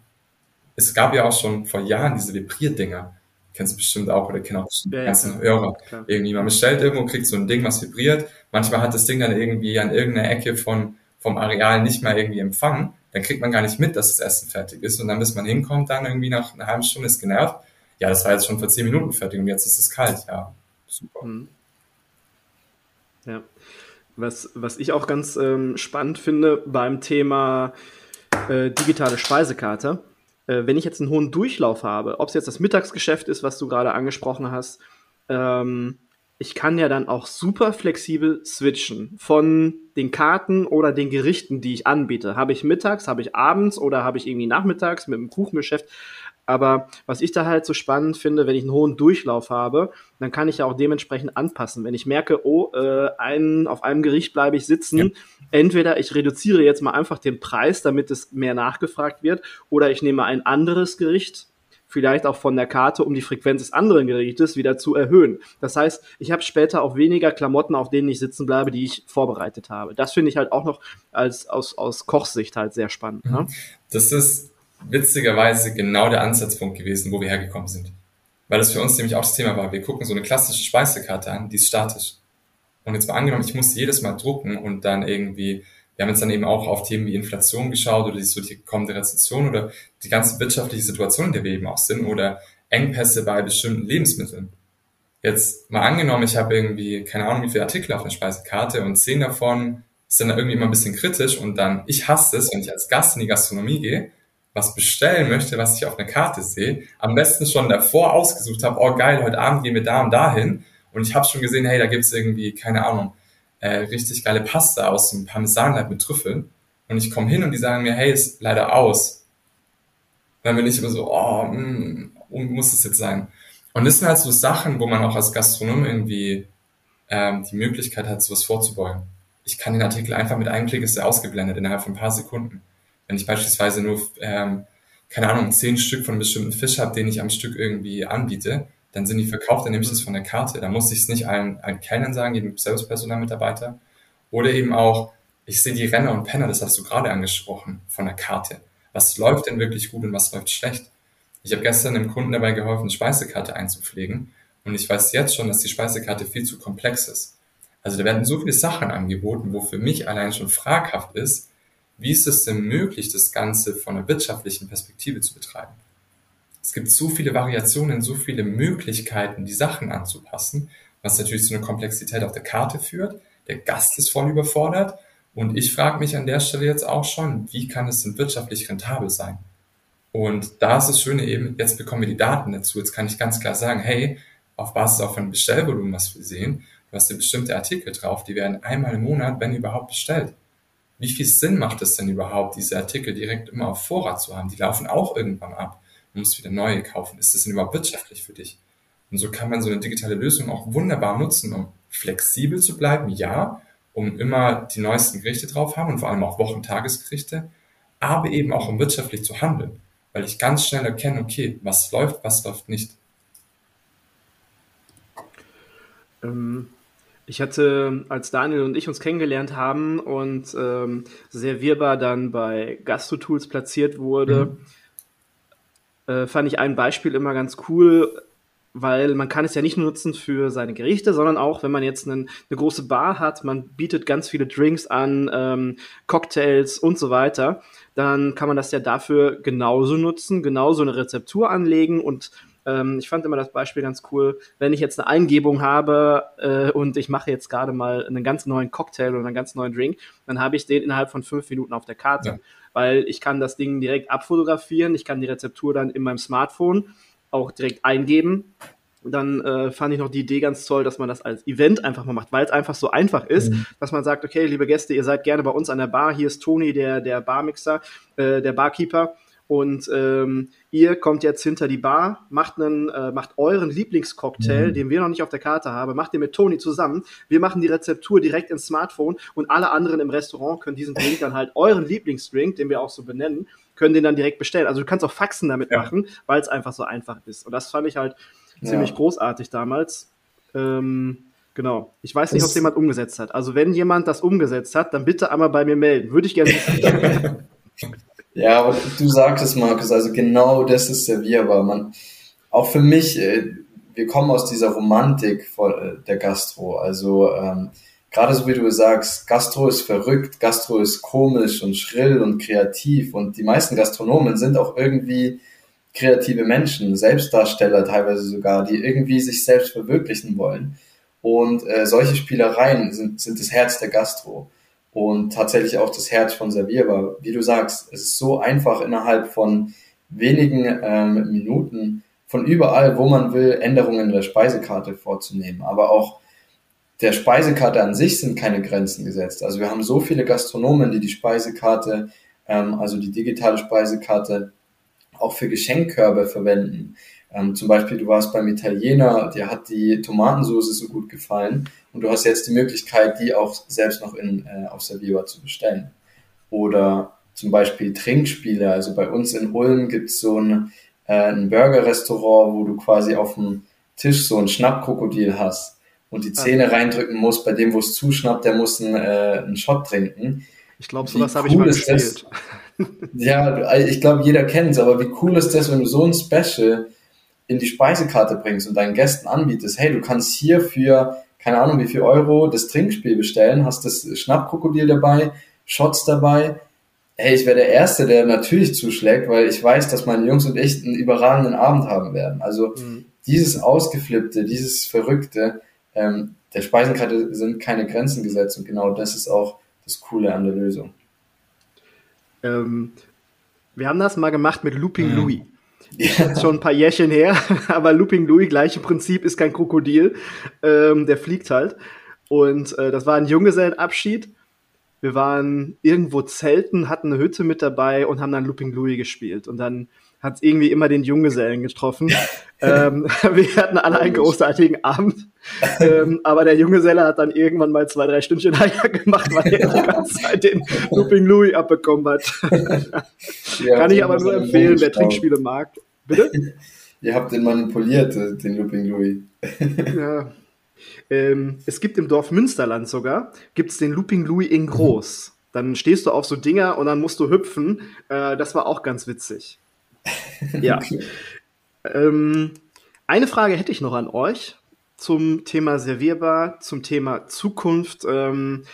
Speaker 3: Es gab ja auch schon vor Jahren diese Vibrierdinger. Kennst du bestimmt auch oder kennen auch bestimmt ja, ganzen ja, Hörer. Klar. Irgendwie, man bestellt irgendwo, kriegt so ein Ding, was vibriert. Manchmal hat das Ding dann irgendwie an irgendeiner Ecke von, vom Areal nicht mehr irgendwie empfangen. Dann kriegt man gar nicht mit, dass das Essen fertig ist. Und dann, bis man hinkommt, dann irgendwie nach einer halben Stunde ist genervt. Ja, das war jetzt schon vor zehn Minuten fertig und jetzt ist es kalt. Ja, super. Mhm.
Speaker 1: Ja. Was, was ich auch ganz ähm, spannend finde beim Thema äh, digitale Speisekarte, äh, wenn ich jetzt einen hohen Durchlauf habe, ob es jetzt das Mittagsgeschäft ist, was du gerade angesprochen hast, ähm, ich kann ja dann auch super flexibel switchen von den Karten oder den Gerichten, die ich anbiete. Habe ich mittags, habe ich abends oder habe ich irgendwie nachmittags mit dem Kuchengeschäft. Aber was ich da halt so spannend finde, wenn ich einen hohen Durchlauf habe, dann kann ich ja auch dementsprechend anpassen. Wenn ich merke, oh, äh, ein, auf einem Gericht bleibe ich sitzen, ja. entweder ich reduziere jetzt mal einfach den Preis, damit es mehr nachgefragt wird, oder ich nehme ein anderes Gericht, vielleicht auch von der Karte, um die Frequenz des anderen Gerichtes wieder zu erhöhen. Das heißt, ich habe später auch weniger Klamotten, auf denen ich sitzen bleibe, die ich vorbereitet habe. Das finde ich halt auch noch als aus, aus Kochsicht halt sehr spannend. Ne?
Speaker 3: Das ist witzigerweise genau der Ansatzpunkt gewesen, wo wir hergekommen sind. Weil das für uns nämlich auch das Thema war. Wir gucken so eine klassische Speisekarte an, die ist statisch. Und jetzt mal angenommen, ich musste jedes Mal drucken und dann irgendwie, wir haben jetzt dann eben auch auf Themen wie Inflation geschaut oder die, so die kommende Rezession oder die ganze wirtschaftliche Situation, in der wir eben auch sind oder Engpässe bei bestimmten Lebensmitteln. Jetzt mal angenommen, ich habe irgendwie, keine Ahnung, wie viele Artikel auf einer Speisekarte und zehn davon sind dann irgendwie immer ein bisschen kritisch und dann, ich hasse es, wenn ich als Gast in die Gastronomie gehe was bestellen möchte, was ich auf einer Karte sehe, am besten schon davor ausgesucht habe, oh geil, heute Abend gehen wir da und dahin. Und ich habe schon gesehen, hey, da gibt's irgendwie, keine Ahnung, äh, richtig geile Pasta aus dem Parmesanleib mit Trüffeln. Und ich komme hin und die sagen mir, hey, ist leider aus. dann bin ich immer so, oh, mh, mm, muss es jetzt sein. Und das sind halt so Sachen, wo man auch als Gastronom irgendwie ähm, die Möglichkeit hat, sowas vorzubeugen. Ich kann den Artikel einfach mit einem Klick ist er ausgeblendet innerhalb von ein paar Sekunden. Wenn ich beispielsweise nur, ähm, keine Ahnung, zehn Stück von einem bestimmten Fisch habe, den ich am Stück irgendwie anbiete, dann sind die verkauft, dann nehme ich das von der Karte. Da muss ich es nicht allen, allen Kellnern sagen, jedem Servicepersonal-Mitarbeiter. Oder eben auch, ich sehe die Renner und Penner, das hast du gerade angesprochen, von der Karte. Was läuft denn wirklich gut und was läuft schlecht? Ich habe gestern einem Kunden dabei geholfen, eine Speisekarte einzupflegen. Und ich weiß jetzt schon, dass die Speisekarte viel zu komplex ist. Also da werden so viele Sachen angeboten, wo für mich allein schon fraghaft ist, wie ist es denn möglich, das Ganze von einer wirtschaftlichen Perspektive zu betreiben? Es gibt so viele Variationen, so viele Möglichkeiten, die Sachen anzupassen, was natürlich zu einer Komplexität auf der Karte führt. Der Gast ist voll überfordert und ich frage mich an der Stelle jetzt auch schon, wie kann es denn wirtschaftlich rentabel sein? Und da ist das Schöne eben, jetzt bekommen wir die Daten dazu. Jetzt kann ich ganz klar sagen, hey, auf Basis auch von Bestellvolumen, was wir sehen, du hast ja bestimmte Artikel drauf, die werden einmal im Monat, wenn überhaupt, bestellt. Wie viel Sinn macht es denn überhaupt, diese Artikel direkt immer auf Vorrat zu haben? Die laufen auch irgendwann ab. Du musst wieder neue kaufen. Ist das denn überhaupt wirtschaftlich für dich? Und so kann man so eine digitale Lösung auch wunderbar nutzen, um flexibel zu bleiben, ja, um immer die neuesten Gerichte drauf haben und vor allem auch Wochentagesgerichte, aber eben auch um wirtschaftlich zu handeln, weil ich ganz schnell erkenne, okay, was läuft, was läuft nicht.
Speaker 1: Ähm, ich hatte, als Daniel und ich uns kennengelernt haben und ähm, Servierbar dann bei Gastro-Tools platziert wurde, mhm. äh, fand ich ein Beispiel immer ganz cool, weil man kann es ja nicht nur nutzen für seine Gerichte, sondern auch, wenn man jetzt einen, eine große Bar hat, man bietet ganz viele Drinks an, ähm, Cocktails und so weiter, dann kann man das ja dafür genauso nutzen, genauso eine Rezeptur anlegen und ähm, ich fand immer das Beispiel ganz cool, wenn ich jetzt eine Eingebung habe äh, und ich mache jetzt gerade mal einen ganz neuen Cocktail oder einen ganz neuen Drink, dann habe ich den innerhalb von fünf Minuten auf der Karte, ja. weil ich kann das Ding direkt abfotografieren, ich kann die Rezeptur dann in meinem Smartphone auch direkt eingeben. Dann äh, fand ich noch die Idee ganz toll, dass man das als Event einfach mal macht, weil es einfach so einfach ist, mhm. dass man sagt, okay, liebe Gäste, ihr seid gerne bei uns an der Bar. Hier ist Toni, der, der Barmixer, äh, der Barkeeper. Und ähm, ihr kommt jetzt hinter die Bar, macht, einen, äh, macht euren Lieblingscocktail, mhm. den wir noch nicht auf der Karte haben, macht den mit Toni zusammen. Wir machen die Rezeptur direkt ins Smartphone und alle anderen im Restaurant können diesen Drink dann halt euren Lieblingsdrink, den wir auch so benennen, können den dann direkt bestellen. Also du kannst auch Faxen damit ja. machen, weil es einfach so einfach ist. Und das fand ich halt ja. ziemlich großartig damals. Ähm, genau. Ich weiß nicht, ob es jemand umgesetzt hat. Also wenn jemand das umgesetzt hat, dann bitte einmal bei mir melden. Würde ich gerne wissen.
Speaker 2: Ja, aber du sagtest, Markus, also genau das ist servierbar. Man, auch für mich, äh, wir kommen aus dieser Romantik äh, der Gastro. Also ähm, gerade so wie du sagst, Gastro ist verrückt, Gastro ist komisch und schrill und kreativ und die meisten Gastronomen sind auch irgendwie kreative Menschen, Selbstdarsteller teilweise sogar, die irgendwie sich selbst verwirklichen wollen. Und äh, solche Spielereien sind, sind das Herz der Gastro und tatsächlich auch das Herz von Servierbar. Wie du sagst, es ist so einfach innerhalb von wenigen ähm, Minuten von überall, wo man will, Änderungen der Speisekarte vorzunehmen. Aber auch der Speisekarte an sich sind keine Grenzen gesetzt. Also wir haben so viele Gastronomen, die die Speisekarte, ähm, also die digitale Speisekarte, auch für Geschenkkörbe verwenden. Ähm, zum Beispiel, du warst beim Italiener, dir hat die Tomatensauce so gut gefallen und du hast jetzt die Möglichkeit, die auch selbst noch in, äh, auf Servierbar zu bestellen. Oder zum Beispiel Trinkspiele. Also bei uns in Ulm gibt's so ein, äh, ein Burger-Restaurant, wo du quasi auf dem Tisch so ein Schnappkrokodil hast und die Zähne okay. reindrücken musst. Bei dem, wo es zuschnappt, der muss einen, äh, einen Shot trinken.
Speaker 1: Ich glaube, sowas habe ich mal gespielt.
Speaker 2: ja, ich glaube, jeder kennt es, aber wie cool ist das, wenn du so ein Special in die Speisekarte bringst und deinen Gästen anbietest, hey, du kannst hier für, keine Ahnung wie viel Euro, das Trinkspiel bestellen, hast das Schnappkrokodil dabei, Shots dabei. Hey, ich wäre der Erste, der natürlich zuschlägt, weil ich weiß, dass meine Jungs und ich einen überragenden Abend haben werden. Also mhm. dieses Ausgeflippte, dieses Verrückte, ähm, der Speisenkarte sind keine Grenzen gesetzt und genau das ist auch das Coole an der Lösung.
Speaker 1: Ähm, wir haben das mal gemacht mit Looping mhm. Louis. Ja. Schon ein paar Jährchen her, aber Looping Louis, gleiche Prinzip, ist kein Krokodil. Ähm, der fliegt halt. Und äh, das war ein Junggesellenabschied. Wir waren irgendwo zelten, hatten eine Hütte mit dabei und haben dann Looping Louis gespielt. Und dann hat es irgendwie immer den Junggesellen getroffen. ähm, wir hatten alle einen großartigen Abend. ähm, aber der Junggeselle hat dann irgendwann mal zwei, drei Stündchen Eier gemacht, weil er die ganze Zeit den Looping Louis abbekommen hat. ja, Kann ich aber nur empfehlen, wer Trinkspiele mag. Bitte?
Speaker 2: Ihr habt den manipuliert, äh, den Looping Louis.
Speaker 1: ja. Ähm, es gibt im Dorf Münsterland sogar, gibt es den Looping Louis in groß. Dann stehst du auf so Dinger und dann musst du hüpfen. Äh, das war auch ganz witzig. Ja. ähm, eine Frage hätte ich noch an euch. zum Thema servierbar, zum Thema Zukunft. Ähm,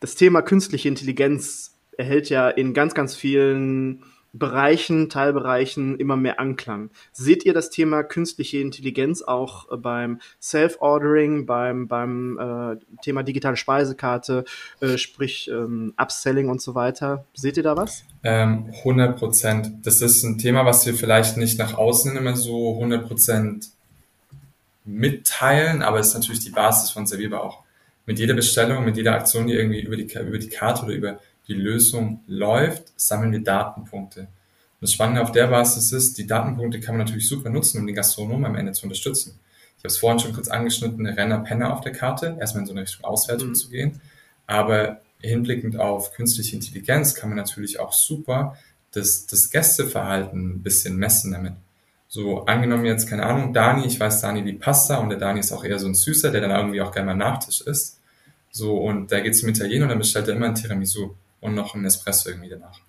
Speaker 1: das Thema künstliche Intelligenz erhält ja in ganz, ganz vielen Bereichen, Teilbereichen immer mehr Anklang. Seht ihr das Thema künstliche Intelligenz auch äh, beim Self-Ordering, beim, beim äh, Thema digitale Speisekarte, äh, sprich ähm, Upselling und so weiter? Seht ihr da was?
Speaker 3: Ähm, 100 Prozent. Das ist ein Thema, was wir vielleicht nicht nach außen immer so 100 Prozent mitteilen, aber es ist natürlich die Basis von Servierbar auch. Mit jeder Bestellung, mit jeder Aktion, die irgendwie über die, über die Karte oder über die Lösung läuft, sammeln wir Datenpunkte. Und das Spannende auf der Basis ist, die Datenpunkte kann man natürlich super nutzen, um den Gastronomen am Ende zu unterstützen. Ich habe es vorhin schon kurz angeschnitten, Renner, Penner auf der Karte, erstmal in so eine Richtung Auswertung mhm. zu gehen. Aber hinblickend auf künstliche Intelligenz kann man natürlich auch super das, das Gästeverhalten ein bisschen messen damit. So, angenommen jetzt, keine Ahnung, Dani, ich weiß, Dani liebt Pasta und der Dani ist auch eher so ein Süßer, der dann irgendwie auch gerne mal Nachtisch isst. So, und der geht zum Italiener und dann bestellt er immer ein Tiramisu und noch ein Espresso irgendwie danach.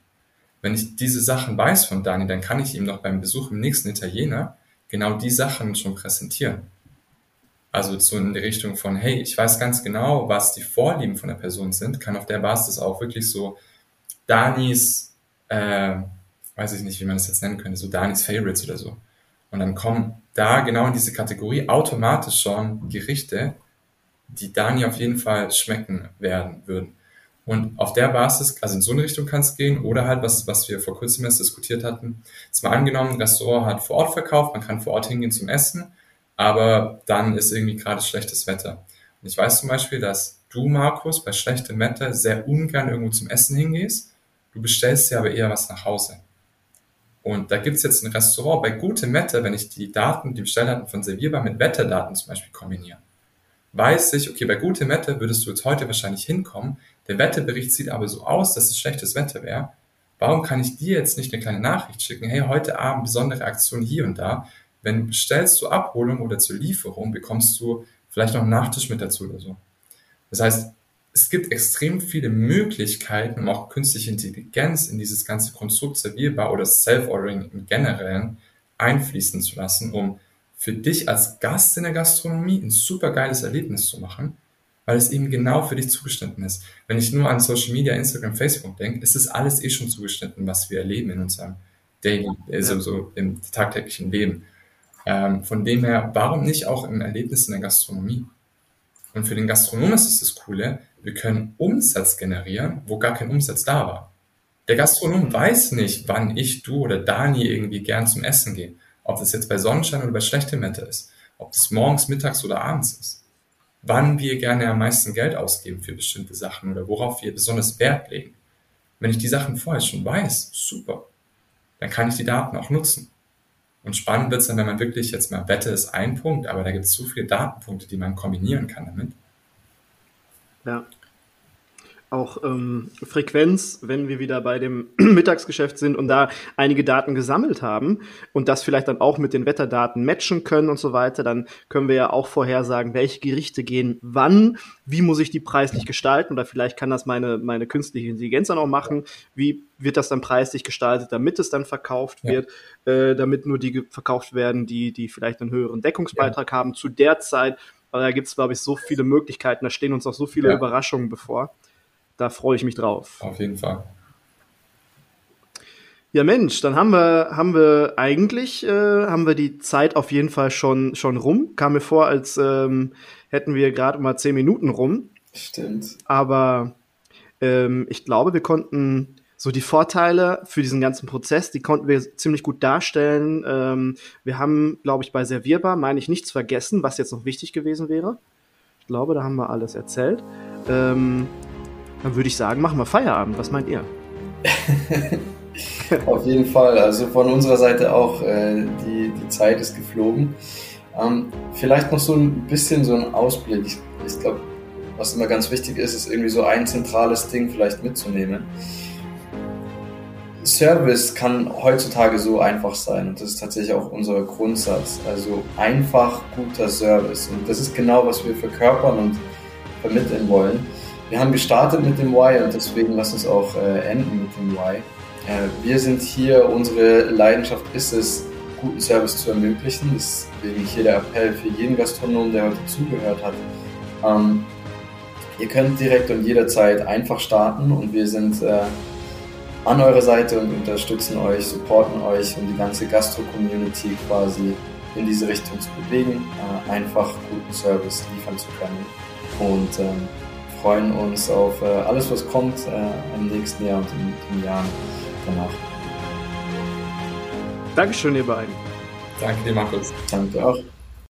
Speaker 3: Wenn ich diese Sachen weiß von Dani, dann kann ich ihm doch beim Besuch im nächsten Italiener genau die Sachen schon präsentieren. Also so in die Richtung von, hey, ich weiß ganz genau, was die Vorlieben von der Person sind, kann auf der Basis auch wirklich so Danis, äh, weiß ich nicht, wie man das jetzt nennen könnte, so Danis Favorites oder so. Und dann kommen da genau in diese Kategorie automatisch schon Gerichte, die Dani auf jeden Fall schmecken werden würden. Und auf der Basis, also in so eine Richtung kann es gehen, oder halt, was, was wir vor kurzem erst diskutiert hatten, ist mal angenommen, ein Restaurant hat vor Ort verkauft, man kann vor Ort hingehen zum Essen, aber dann ist irgendwie gerade schlechtes Wetter. Und ich weiß zum Beispiel, dass du, Markus, bei schlechtem Wetter sehr ungern irgendwo zum Essen hingehst, du bestellst dir aber eher was nach Hause. Und da gibt's jetzt ein Restaurant bei gutem Wetter, wenn ich die Daten, die Bestelldaten von Servierbar mit Wetterdaten zum Beispiel kombiniere weiß ich, okay, bei gutem Wetter würdest du jetzt heute wahrscheinlich hinkommen. Der Wetterbericht sieht aber so aus, dass es schlechtes Wetter wäre. Warum kann ich dir jetzt nicht eine kleine Nachricht schicken? Hey, heute Abend besondere Aktion hier und da. Wenn du bestellst zur Abholung oder zur Lieferung, bekommst du vielleicht noch einen Nachtisch mit dazu oder so. Das heißt, es gibt extrem viele Möglichkeiten, um auch künstliche Intelligenz in dieses ganze Konstrukt servierbar oder Self-Ordering im Generellen einfließen zu lassen, um für dich als Gast in der Gastronomie ein super geiles Erlebnis zu machen, weil es eben genau für dich zugeschnitten ist. Wenn ich nur an Social Media, Instagram, Facebook denke, ist es alles eh schon zugeschnitten, was wir erleben in unserem Daily, also so im tagtäglichen Leben. Ähm, von dem her, warum nicht auch im Erlebnis in der Gastronomie? Und für den Gastronomen ist es das Coole, wir können Umsatz generieren, wo gar kein Umsatz da war. Der Gastronom weiß nicht, wann ich, du oder Dani irgendwie gern zum Essen gehen. Ob das jetzt bei Sonnenschein oder bei schlechtem Wetter ist. Ob das morgens, mittags oder abends ist. Wann wir gerne am meisten Geld ausgeben für bestimmte Sachen oder worauf wir besonders Wert legen. Wenn ich die Sachen vorher schon weiß, super. Dann kann ich die Daten auch nutzen. Und spannend wird es dann, wenn man wirklich jetzt mal Wette ist ein Punkt, aber da gibt es so viele Datenpunkte, die man kombinieren kann damit.
Speaker 1: Ja auch ähm, Frequenz, wenn wir wieder bei dem Mittagsgeschäft sind und da einige Daten gesammelt haben und das vielleicht dann auch mit den Wetterdaten matchen können und so weiter, dann können wir ja auch vorhersagen, welche Gerichte gehen wann, wie muss ich die preislich gestalten oder vielleicht kann das meine, meine künstliche Intelligenz dann auch machen, wie wird das dann preislich gestaltet, damit es dann verkauft ja. wird, äh, damit nur die verkauft werden, die, die vielleicht einen höheren Deckungsbeitrag ja. haben zu der Zeit. Aber da gibt es, glaube ich, so viele Möglichkeiten, da stehen uns auch so viele ja. Überraschungen bevor. Da freue ich mich drauf.
Speaker 3: Auf jeden Fall.
Speaker 1: Ja, Mensch, dann haben wir, haben wir eigentlich, äh, haben wir die Zeit auf jeden Fall schon, schon rum. Kam mir vor, als ähm, hätten wir gerade mal zehn Minuten rum.
Speaker 2: Stimmt.
Speaker 1: Aber ähm, ich glaube, wir konnten so die Vorteile für diesen ganzen Prozess, die konnten wir ziemlich gut darstellen. Ähm, wir haben, glaube ich, bei Servierbar, meine ich, nichts vergessen, was jetzt noch wichtig gewesen wäre. Ich glaube, da haben wir alles erzählt. Ähm, dann würde ich sagen, machen wir Feierabend. Was meint ihr?
Speaker 2: Auf jeden Fall. Also von unserer Seite auch, äh, die, die Zeit ist geflogen. Ähm, vielleicht noch so ein bisschen so ein Ausblick. Ich, ich glaube, was immer ganz wichtig ist, ist irgendwie so ein zentrales Ding vielleicht mitzunehmen. Service kann heutzutage so einfach sein und das ist tatsächlich auch unser Grundsatz. Also einfach guter Service und das ist genau, was wir verkörpern und vermitteln wollen. Wir haben gestartet mit dem Why und deswegen lass uns auch äh, enden mit dem Why. Äh, wir sind hier, unsere Leidenschaft ist es, guten Service zu ermöglichen. Deswegen hier der Appell für jeden Gastronom, der heute zugehört hat. Ähm, ihr könnt direkt und jederzeit einfach starten und wir sind äh, an eurer Seite und unterstützen euch, supporten euch, um die ganze Gastro-Community quasi in diese Richtung zu bewegen, äh, einfach guten Service liefern zu können. Und ähm, freuen uns auf äh, alles, was kommt äh, im nächsten Jahr und in den Jahren danach.
Speaker 1: Dankeschön, ihr beiden.
Speaker 3: Danke dir, Markus.
Speaker 2: Danke auch.